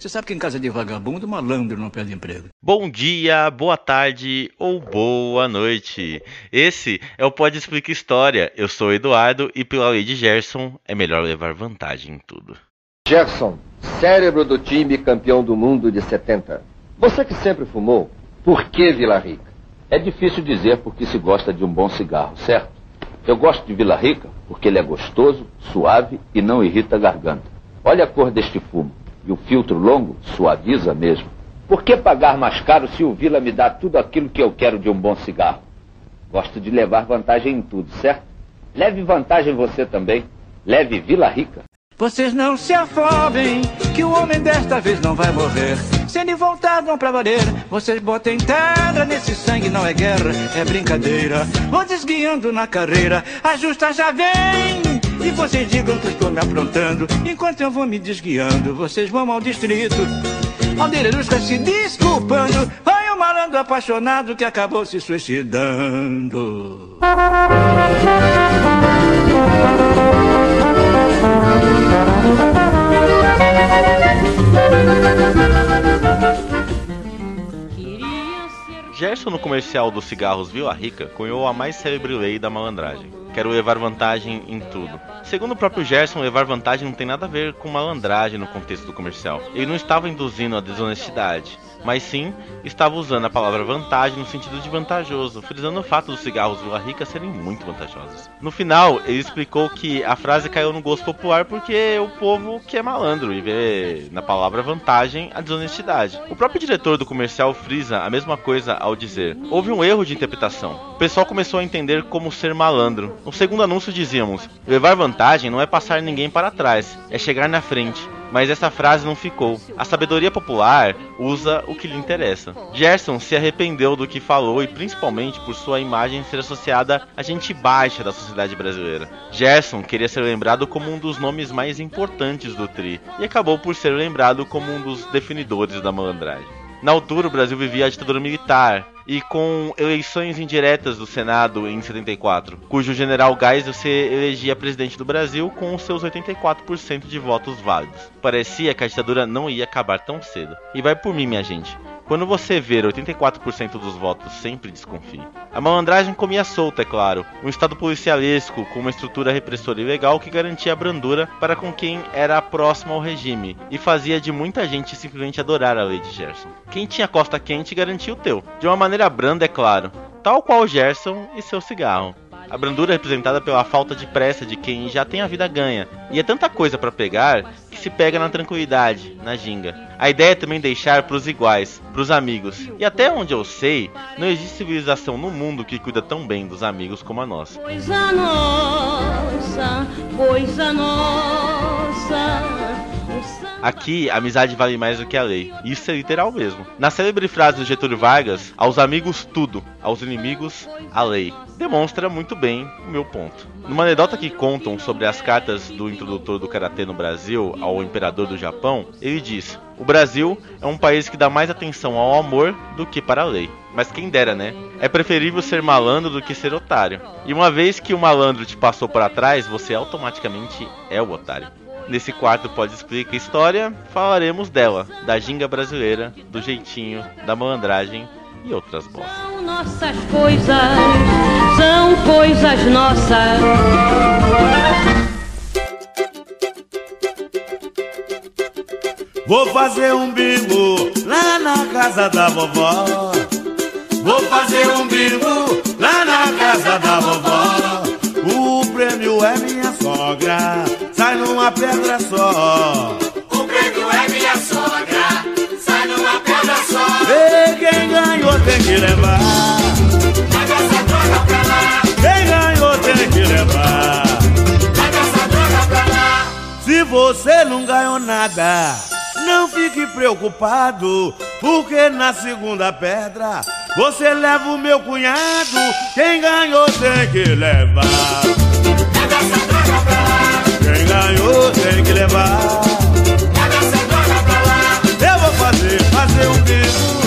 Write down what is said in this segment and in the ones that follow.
Você sabe que em casa de vagabundo, malandro não perde emprego. Bom dia, boa tarde ou boa noite. Esse é o Pode Explica História. Eu sou o Eduardo e pela lei de Gerson é melhor levar vantagem em tudo. Gerson, cérebro do time campeão do mundo de 70. Você que sempre fumou, por que Vila Rica? É difícil dizer porque se gosta de um bom cigarro, certo? Eu gosto de Vila Rica porque ele é gostoso, suave e não irrita a garganta. Olha a cor deste fumo. E o filtro longo suaviza mesmo. Por que pagar mais caro se o Vila me dá tudo aquilo que eu quero de um bom cigarro? Gosto de levar vantagem em tudo, certo? Leve vantagem você também. Leve Vila Rica. Vocês não se afobem, que o homem desta vez não vai morrer. Se ele voltar, vão pra valer. Vocês botem terra nesse sangue, não é guerra, é brincadeira. Vão desguiando na carreira, a justa já vem. E vocês digam que estou me aprontando. Enquanto eu vou me desguiando, vocês vão ao distrito. Aldeirusca se desculpando. Vai um malandro apaixonado que acabou se suicidando. Gerson, no comercial dos cigarros Vila Rica, cunhou a mais célebre lei da malandragem. Quero levar vantagem em tudo. Segundo o próprio Gerson, levar vantagem não tem nada a ver com malandragem no contexto do comercial. Ele não estava induzindo a desonestidade mas sim estava usando a palavra vantagem no sentido de vantajoso, frisando o fato dos cigarros Vila Rica serem muito vantajosos. No final, ele explicou que a frase caiu no gosto popular porque o povo que é malandro e vê na palavra vantagem a desonestidade. O próprio diretor do comercial frisa a mesma coisa ao dizer: houve um erro de interpretação. O pessoal começou a entender como ser malandro. No segundo anúncio dizíamos: levar vantagem não é passar ninguém para trás, é chegar na frente mas essa frase não ficou. A sabedoria popular usa o que lhe interessa. Gerson se arrependeu do que falou e principalmente por sua imagem ser associada à gente baixa da sociedade brasileira. Gerson queria ser lembrado como um dos nomes mais importantes do Tri e acabou por ser lembrado como um dos definidores da malandragem. Na altura, o Brasil vivia a ditadura militar e com eleições indiretas do Senado em 74, cujo general Geisel se elegia presidente do Brasil com seus 84% de votos válidos. Parecia que a ditadura não ia acabar tão cedo. E vai por mim, minha gente. Quando você ver 84% dos votos, sempre desconfie. A malandragem comia solta, é claro. Um estado policialesco com uma estrutura repressora ilegal que garantia a brandura para com quem era próximo ao regime e fazia de muita gente simplesmente adorar a lei de Gerson. Quem tinha costa quente garantia o teu. De uma maneira branda, é claro. Tal qual Gerson e seu cigarro. A brandura é representada pela falta de pressa de quem já tem a vida ganha. E é tanta coisa para pegar que se pega na tranquilidade, na ginga. A ideia é também deixar para os iguais, para os amigos. E até onde eu sei, não existe civilização no mundo que cuida tão bem dos amigos como a nossa. Coisa nossa, coisa nossa. Aqui, amizade vale mais do que a lei. Isso é literal mesmo. Na célebre frase do Getúlio Vargas, aos amigos tudo, aos inimigos a lei. Demonstra muito bem o meu ponto. Numa anedota que contam sobre as cartas do introdutor do karatê no Brasil ao imperador do Japão, ele diz: "O Brasil é um país que dá mais atenção ao amor do que para a lei. Mas quem dera, né? É preferível ser malandro do que ser otário. E uma vez que o malandro te passou para trás, você automaticamente é o otário. Nesse quarto Pode Explica História, falaremos dela, da ginga brasileira, do jeitinho, da malandragem e outras bostas. São nossas coisas, são coisas nossas. Vou fazer um bingo lá na casa da vovó. Vou fazer um bingo lá na casa da vovó. O prêmio é minha sogra, sai numa pedra só. O prêmio é minha sogra, sai numa pedra só. E quem ganhou tem que levar. Paga essa droga pra lá, Quem ganhou tem que levar. paga essa droga pra lá. Se você não ganhou nada, não fique preocupado, porque na segunda pedra você leva o meu cunhado. Quem ganhou tem que levar. Paga essa ganhou tem que levar. paga essa droga pra lá. Eu vou fazer, fazer um bico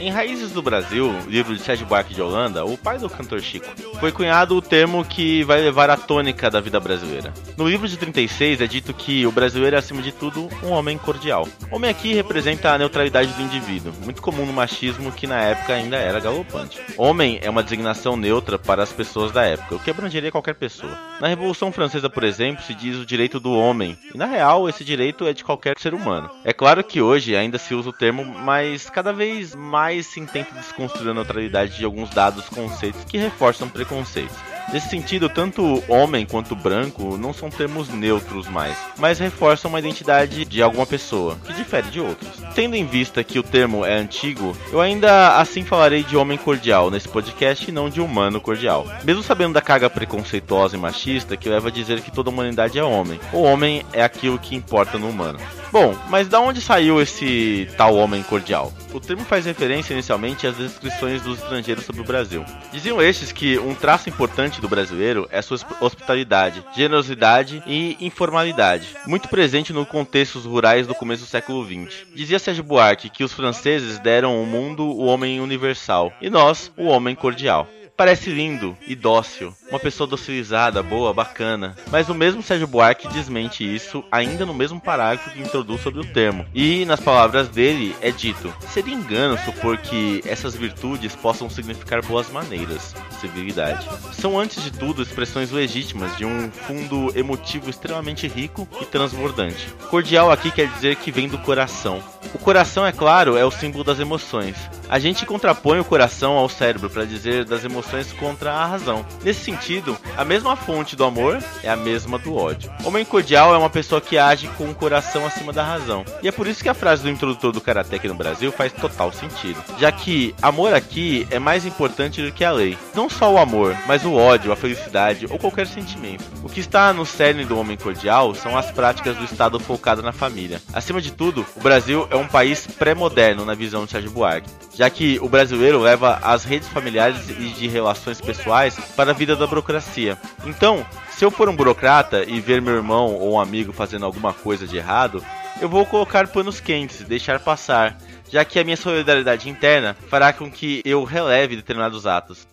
Em Raízes do Brasil, livro de Sérgio Buarque de Holanda, o pai do cantor Chico, foi cunhado o termo que vai levar a tônica da vida brasileira. No livro de 36 é dito que o brasileiro é, acima de tudo, um homem cordial. Homem aqui representa a neutralidade do indivíduo, muito comum no machismo que na época ainda era galopante. Homem é uma designação neutra para as pessoas da época, o que abrangeria qualquer pessoa. Na Revolução Francesa, por exemplo, se diz o direito do homem, e na real esse direito é de qualquer ser humano. É claro que hoje ainda se usa o termo, mas cada vez mais se intenta desconstruir a neutralidade de alguns dados conceitos que reforçam preconceitos. Nesse sentido, tanto homem quanto branco não são termos neutros mais, mas reforçam uma identidade de alguma pessoa, que difere de outros. Tendo em vista que o termo é antigo, eu ainda assim falarei de homem cordial nesse podcast e não de humano cordial. Mesmo sabendo da carga preconceituosa e machista que leva a dizer que toda humanidade é homem. O homem é aquilo que importa no humano. Bom, mas da onde saiu esse tal homem cordial? O termo faz referência inicialmente às descrições dos estrangeiros sobre o Brasil. Diziam estes que um traço importante do brasileiro é sua hospitalidade, generosidade e informalidade, muito presente no contextos rurais do começo do século XX. Dizia Sérgio Buarque que os franceses deram ao mundo o homem universal e nós o homem cordial. Parece lindo e dócil, uma pessoa docilizada, boa, bacana. Mas o mesmo Sérgio Buarque desmente isso ainda no mesmo parágrafo que introduz sobre o termo. E nas palavras dele é dito: seria engano supor que essas virtudes possam significar boas maneiras, civilidade. São antes de tudo expressões legítimas de um fundo emotivo extremamente rico e transbordante. Cordial aqui quer dizer que vem do coração. O coração, é claro, é o símbolo das emoções. A gente contrapõe o coração ao cérebro para dizer das emoções contra a razão. Nesse sentido, a mesma fonte do amor é a mesma do ódio. Homem cordial é uma pessoa que age com o coração acima da razão. E é por isso que a frase do introdutor do Karate aqui no Brasil faz total sentido. Já que amor aqui é mais importante do que a lei. Não só o amor, mas o ódio, a felicidade ou qualquer sentimento. O que está no cerne do homem cordial são as práticas do Estado focado na família. Acima de tudo, o Brasil é um país pré-moderno na visão de Sérgio Buarque, já que o brasileiro leva as redes familiares e de relações pessoais para a vida da burocracia. Então, se eu for um burocrata e ver meu irmão ou um amigo fazendo alguma coisa de errado, eu vou colocar panos quentes, deixar passar, já que a minha solidariedade interna fará com que eu releve determinados atos.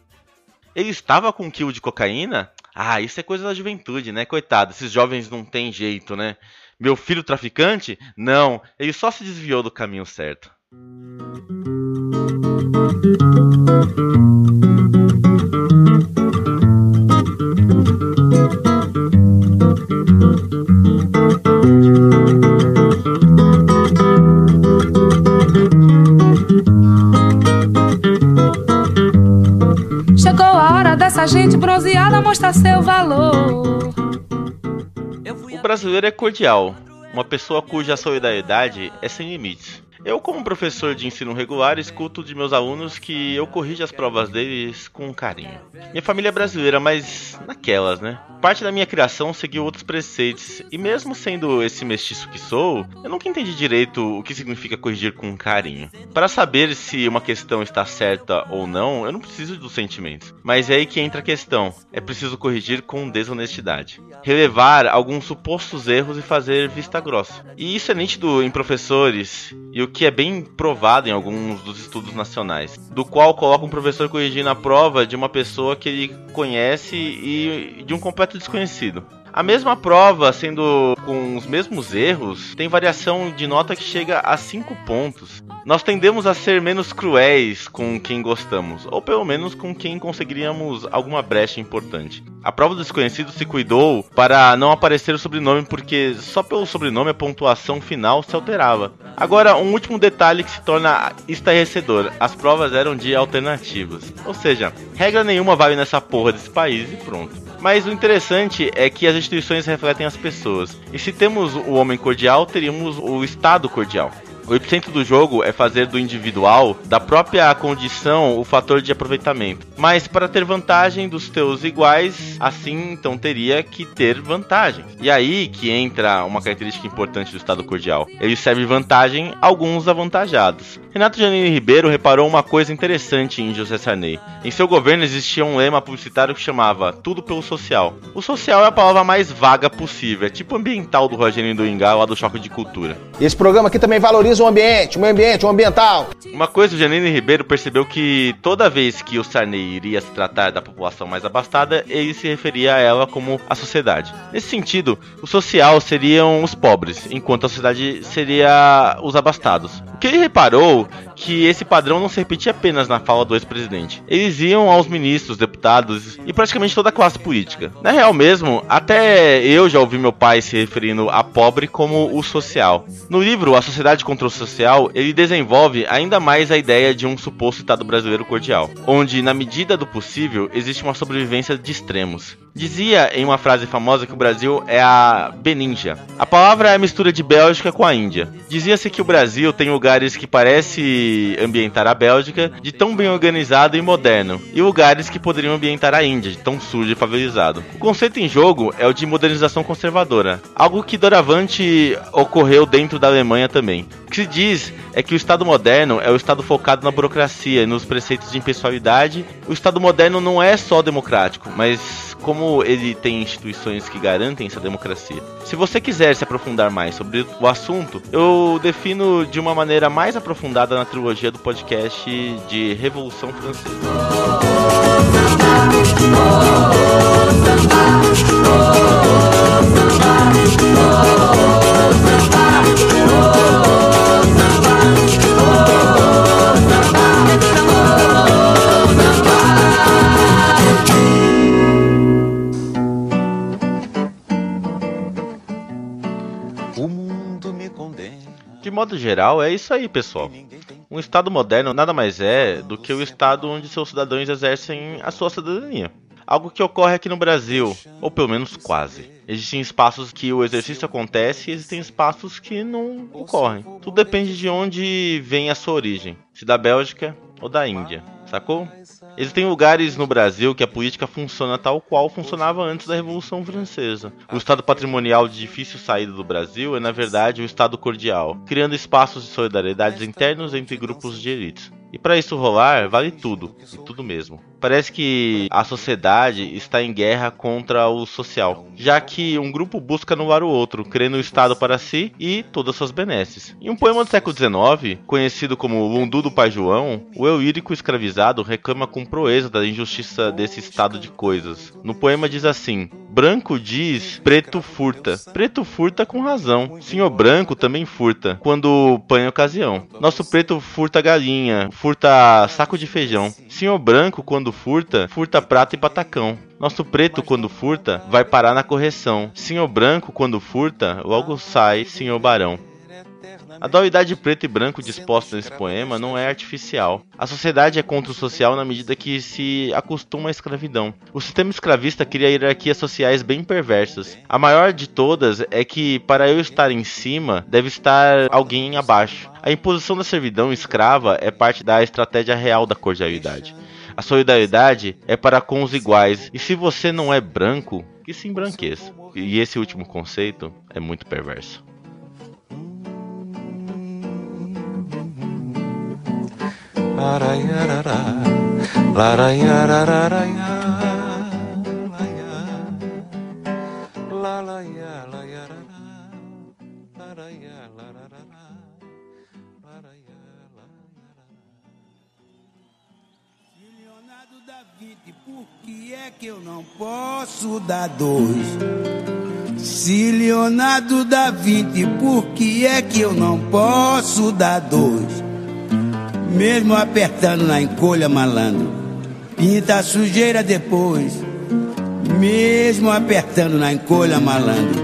Ele estava com um quilo de cocaína? Ah, isso é coisa da juventude, né? Coitado, esses jovens não tem jeito, né? Meu filho traficante? Não, ele só se desviou do caminho certo. Chegou a hora dessa gente bronzeada mostrar seu valor. O brasileiro é cordial, uma pessoa cuja solidariedade é sem limites. Eu, como professor de ensino regular, escuto de meus alunos que eu corrijo as provas deles com carinho. Minha família é brasileira, mas naquelas, né? Parte da minha criação seguiu outros preceitos, e mesmo sendo esse mestiço que sou, eu nunca entendi direito o que significa corrigir com carinho. Para saber se uma questão está certa ou não, eu não preciso dos sentimentos. Mas é aí que entra a questão: é preciso corrigir com desonestidade. Relevar alguns supostos erros e fazer vista grossa. E isso é nítido em professores, e o que é bem provado em alguns dos estudos nacionais, do qual coloca um professor corrigindo a prova de uma pessoa que ele conhece e de um completo desconhecido. A mesma prova, sendo com os mesmos erros, tem variação de nota que chega a 5 pontos. Nós tendemos a ser menos cruéis com quem gostamos, ou pelo menos com quem conseguiríamos alguma brecha importante. A prova do desconhecido se cuidou para não aparecer o sobrenome, porque só pelo sobrenome a pontuação final se alterava. Agora, um último detalhe que se torna estarrecedor: as provas eram de alternativas. Ou seja, regra nenhuma vale nessa porra desse país e pronto. Mas o interessante é que as instituições refletem as pessoas. E se temos o homem cordial, teríamos o Estado cordial. O epicentro do jogo é fazer do individual, da própria condição, o fator de aproveitamento. Mas para ter vantagem dos teus iguais, assim então teria que ter vantagem. E aí que entra uma característica importante do Estado cordial. Ele serve vantagem a alguns avantajados. Renato Janine Ribeiro reparou uma coisa interessante em José Sarney. Em seu governo existia um lema publicitário que chamava tudo pelo social. O social é a palavra mais vaga possível, é tipo ambiental do Rogério do Ingá lá do Choque de Cultura. Esse programa aqui também valoriza valoriza o ambiente, o meio ambiente, o ambiental. Uma coisa, o Janine Ribeiro percebeu que toda vez que o Sarney iria se tratar da população mais abastada, ele se referia a ela como a sociedade. Nesse sentido, o social seriam os pobres, enquanto a sociedade seria os abastados. O que ele reparou que esse padrão não se repetia apenas na fala do ex-presidente. Eles iam aos ministros, deputados e praticamente toda a classe política. Na real mesmo, até eu já ouvi meu pai se referindo a pobre como o social. No livro A Sociedade contra o Social, ele desenvolve ainda mais a ideia de um suposto Estado brasileiro cordial, onde, na medida do possível, existe uma sobrevivência de extremos. Dizia em uma frase famosa que o Brasil é a Beninja. A palavra é a mistura de Bélgica com a Índia. Dizia-se que o Brasil tem lugares que parece ambientar a Bélgica, de tão bem organizado e moderno, e lugares que poderiam ambientar a Índia, de tão sujo e favelizado. O conceito em jogo é o de modernização conservadora, algo que doravante ocorreu dentro da Alemanha também. O que se diz é que o Estado moderno é o Estado focado na burocracia e nos preceitos de impessoalidade. O Estado moderno não é só democrático, mas como ele tem instituições que garantem essa democracia. Se você quiser se aprofundar mais sobre o assunto, eu defino de uma maneira mais aprofundada na trilogia do podcast de Revolução Francesa. De modo geral, é isso aí, pessoal. Um Estado moderno nada mais é do que o Estado onde seus cidadãos exercem a sua cidadania. Algo que ocorre aqui no Brasil, ou pelo menos quase. Existem espaços que o exercício acontece e existem espaços que não ocorrem. Tudo depende de onde vem a sua origem, se da Bélgica ou da Índia, sacou? Existem lugares no Brasil que a política funciona tal qual funcionava antes da Revolução Francesa. O Estado patrimonial de difícil saída do Brasil é, na verdade, o Estado cordial, criando espaços de solidariedade internos entre grupos de elites. E para isso rolar, vale tudo, e tudo mesmo. Parece que a sociedade está em guerra contra o social, já que um grupo busca anular o outro, querendo o Estado para si e todas suas benesses. Em um poema do século XIX, conhecido como Lundu do Pai João, o eu lírico escravizado reclama com proeza da injustiça desse estado de coisas. No poema diz assim: Branco diz, preto furta. Preto furta com razão. Senhor branco também furta, quando põe ocasião. Nosso preto furta galinha, furta saco de feijão. Senhor branco, quando furta, furta prata e patacão. Nosso preto, quando furta, vai parar na correção. Senhor branco, quando furta, logo sai, senhor barão. A dualidade preto e branco disposta nesse poema não é artificial. A sociedade é contra o social na medida que se acostuma à escravidão. O sistema escravista cria hierarquias sociais bem perversas. A maior de todas é que, para eu estar em cima, deve estar alguém abaixo. A imposição da servidão escrava é parte da estratégia real da cordialidade. A solidariedade é para com os iguais, e se você não é branco, que se embranqueça. E esse último conceito é muito perverso. Se Leonardo dá 20, por que é que eu não posso dar dois? Mesmo apertando na encolha, malandro, pinta a sujeira depois. Mesmo apertando na encolha, malandro,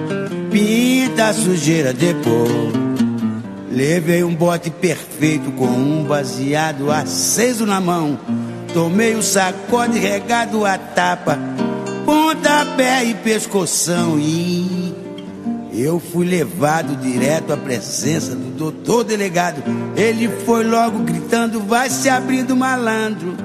pinta a sujeira depois. Levei um bote perfeito com um baseado aceso na mão. Tomei o sacode regado a tapa, pontapé e pescoção. E eu fui levado direto à presença do doutor delegado. Ele foi logo gritando: vai se abrindo malandro.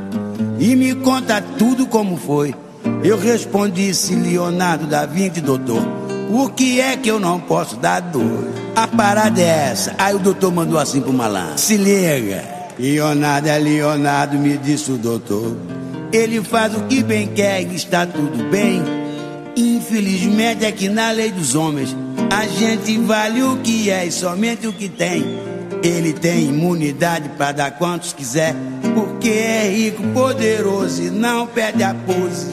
E me conta tudo como foi. Eu respondi: se Leonardo da Vinci, doutor, o que é que eu não posso dar dor? A parada é essa. Aí o doutor mandou assim pro malandro: se liga. Leonardo é Leonardo, me disse o doutor. Ele faz o que bem quer e está tudo bem. Infelizmente é que na lei dos homens a gente vale o que é e somente o que tem. Ele tem imunidade pra dar quantos quiser, porque é rico, poderoso e não perde a pose.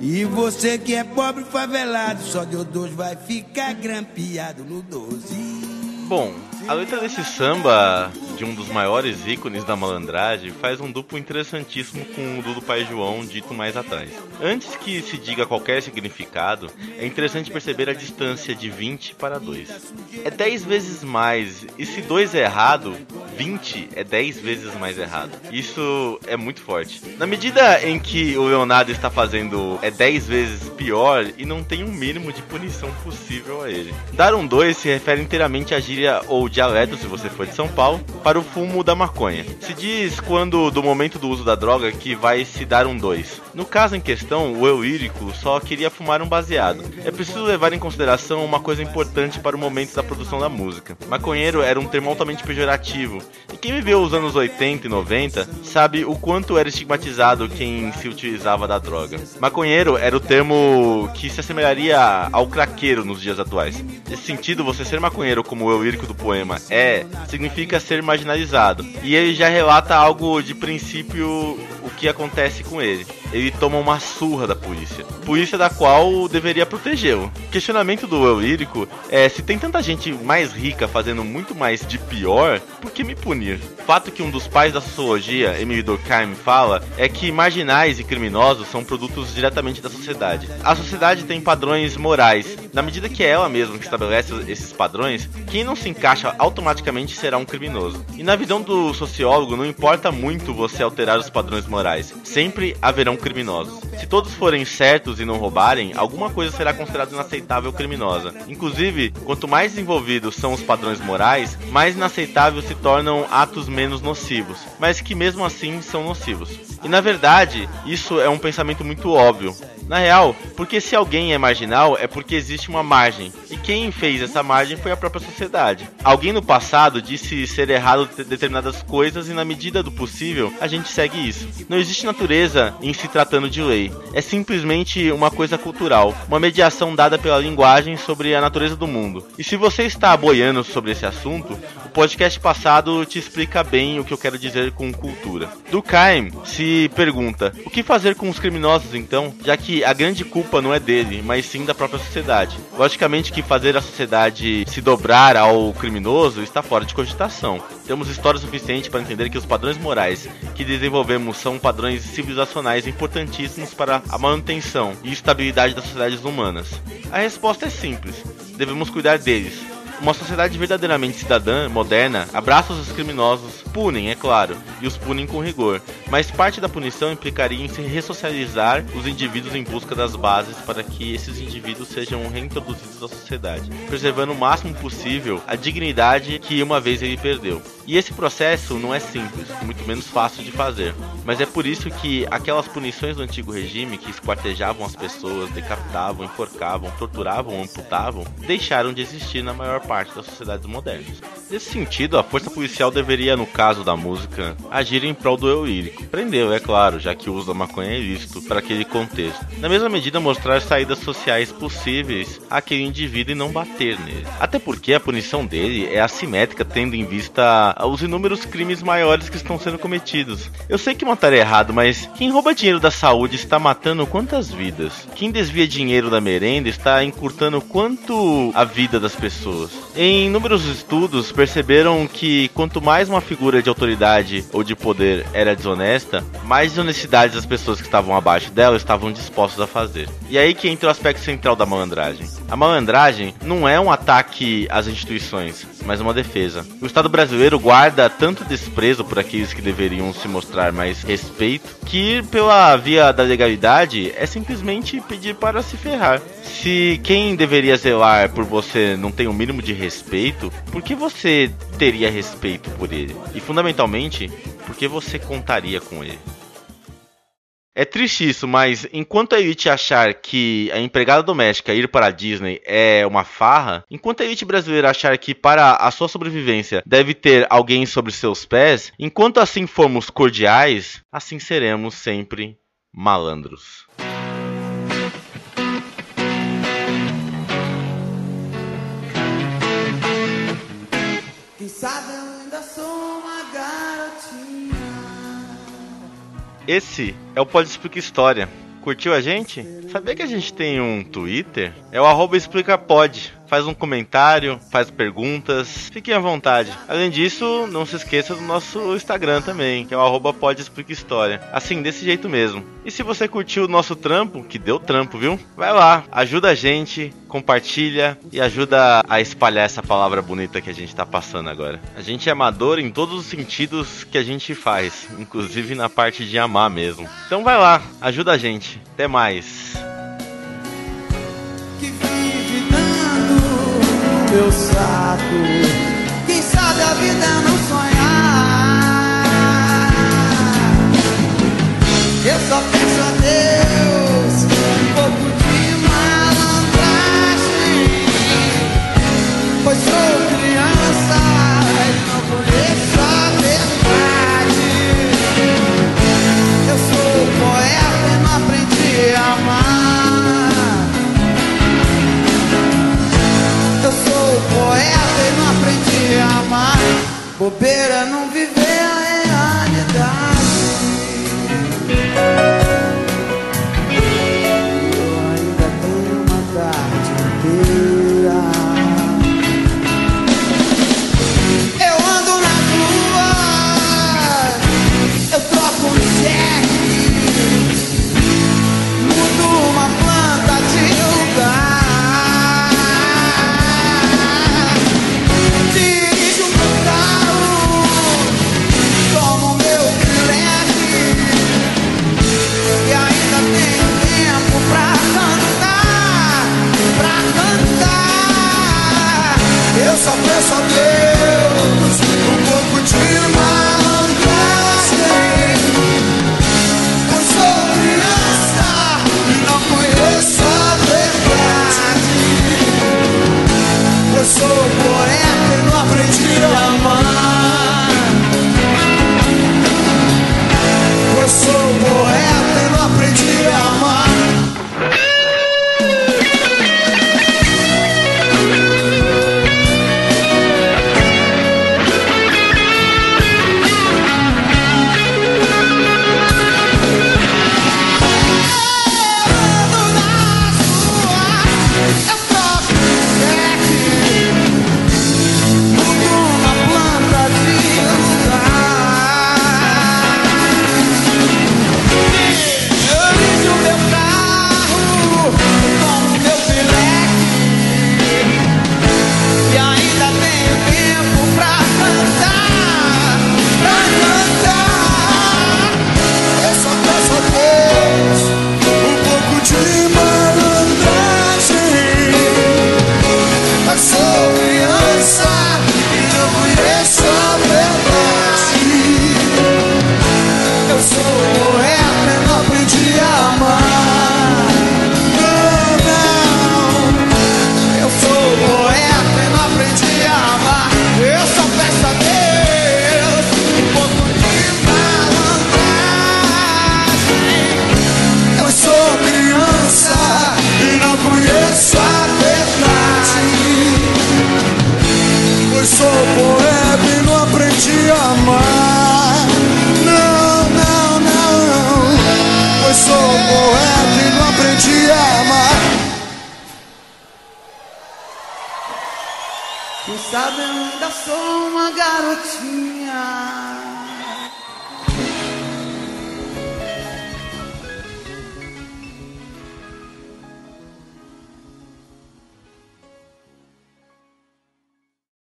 E você que é pobre favelado, só deu dois, vai ficar grampeado no 12. Bom, a letra desse samba, de um dos maiores ícones da malandragem, faz um duplo interessantíssimo com o do, Pai João dito mais atrás. Antes que se diga qualquer significado, é interessante perceber a distância de 20 para 2. É 10 vezes mais, e se 2 é errado, 20 é 10 vezes mais errado. Isso é muito forte. Na medida em que o Leonardo está fazendo é 10 vezes pior e não tem um mínimo de punição possível a ele. Dar um 2 se refere inteiramente à gíria ou dialeto, se você for de São Paulo, para o fumo da maconha. Se diz quando do momento do uso da droga que vai se dar um 2. No caso em questão, o eu írico só queria fumar um baseado. É preciso levar em consideração uma coisa importante para o momento da produção da música. Maconheiro era um termo altamente pejorativo, e quem viveu os anos 80 e 90 sabe o quanto era estigmatizado quem se utilizava da droga. Maconheiro era o termo que se assemelharia ao craqueiro nos dias atuais. Nesse sentido, você ser maconheiro como o eu írico do poema é, significa ser marginalizado. E ele já relata algo de princípio o que acontece com ele. Ele toma uma surra da polícia. Polícia da qual deveria protegê-lo. Questionamento do eu é: se tem tanta gente mais rica fazendo muito mais de pior, por que me punir? Fato que um dos pais da sociologia, Emile Durkheim, fala é que marginais e criminosos são produtos diretamente da sociedade. A sociedade tem padrões morais. Na medida que é ela mesma que estabelece esses padrões, quem não se encaixa automaticamente será um criminoso. E na visão do sociólogo, não importa muito você alterar os padrões morais, sempre haverão criminosos. Se todos forem certos e não roubarem, alguma coisa será considerada inaceitável criminosa. Inclusive, quanto mais desenvolvidos são os padrões morais, mais inaceitáveis se tornam atos menos nocivos, mas que mesmo assim são nocivos. E na verdade, isso é um pensamento muito óbvio. Na real, porque se alguém é marginal é porque existe uma margem. E quem fez essa margem foi a própria sociedade. Alguém no passado disse ser errado determinadas coisas e na medida do possível a gente segue isso. Não existe natureza em se tratando de lei. É simplesmente uma coisa cultural, uma mediação dada pela linguagem sobre a natureza do mundo. E se você está boiando sobre esse assunto, o podcast passado te explica bem o que eu quero dizer com cultura. Durkheim se pergunta: o que fazer com os criminosos então, já que a grande culpa não é dele, mas sim da própria sociedade. Logicamente que fazer a sociedade se dobrar ao criminoso está fora de cogitação. Temos história suficiente para entender que os padrões morais que desenvolvemos são padrões civilizacionais importantíssimos para a manutenção e estabilidade das sociedades humanas. A resposta é simples: devemos cuidar deles, uma sociedade verdadeiramente cidadã, moderna, abraça os criminosos, punem, é claro, e os punem com rigor, mas parte da punição implicaria em se ressocializar os indivíduos em busca das bases para que esses indivíduos sejam reintroduzidos à sociedade, preservando o máximo possível a dignidade que uma vez ele perdeu. E esse processo não é simples, muito menos fácil de fazer, mas é por isso que aquelas punições do antigo regime que esquartejavam as pessoas, decapitavam, enforcavam, torturavam amputavam, deixaram de existir na maior parte das sociedades modernas. Nesse sentido, a força policial deveria, no caso da música, agir em prol do eu lírico. Prendeu, é claro, já que o uso da maconha é ilícito para aquele contexto. Na mesma medida, mostrar saídas sociais possíveis àquele indivíduo e não bater nele. Até porque a punição dele é assimétrica, tendo em vista os inúmeros crimes maiores que estão sendo cometidos. Eu sei que matar é errado, mas quem rouba dinheiro da saúde está matando quantas vidas? Quem desvia dinheiro da merenda está encurtando quanto a vida das pessoas? Em inúmeros estudos, perceberam que quanto mais uma figura de autoridade ou de poder era desonesta, mais desonestidades as pessoas que estavam abaixo dela estavam dispostas a fazer. E aí que entra o aspecto central da malandragem. A malandragem não é um ataque às instituições, mas uma defesa. O Estado brasileiro guarda tanto desprezo por aqueles que deveriam se mostrar mais respeito, que ir pela via da legalidade é simplesmente pedir para se ferrar. Se quem deveria zelar por você não tem o mínimo de respeito, por que você teria respeito por ele? E fundamentalmente, por que você contaria com ele? É triste isso, mas enquanto a elite achar que a empregada doméstica ir para a Disney é uma farra, enquanto a elite brasileira achar que para a sua sobrevivência deve ter alguém sobre seus pés, enquanto assim formos cordiais, assim seremos sempre malandros. Esse é o Pode Explica História. Curtiu a gente? Sabia que a gente tem um Twitter? É o arroba. Faz um comentário, faz perguntas, fiquem à vontade. Além disso, não se esqueça do nosso Instagram também, que é o arroba história. Assim, desse jeito mesmo. E se você curtiu o nosso trampo, que deu trampo, viu? Vai lá, ajuda a gente, compartilha e ajuda a espalhar essa palavra bonita que a gente tá passando agora. A gente é amador em todos os sentidos que a gente faz, inclusive na parte de amar mesmo. Então vai lá, ajuda a gente. Até mais. Meu saco. Quem sabe a vida não Bobeira não viver a Deus um pouco de malandragem. Quem sabe eu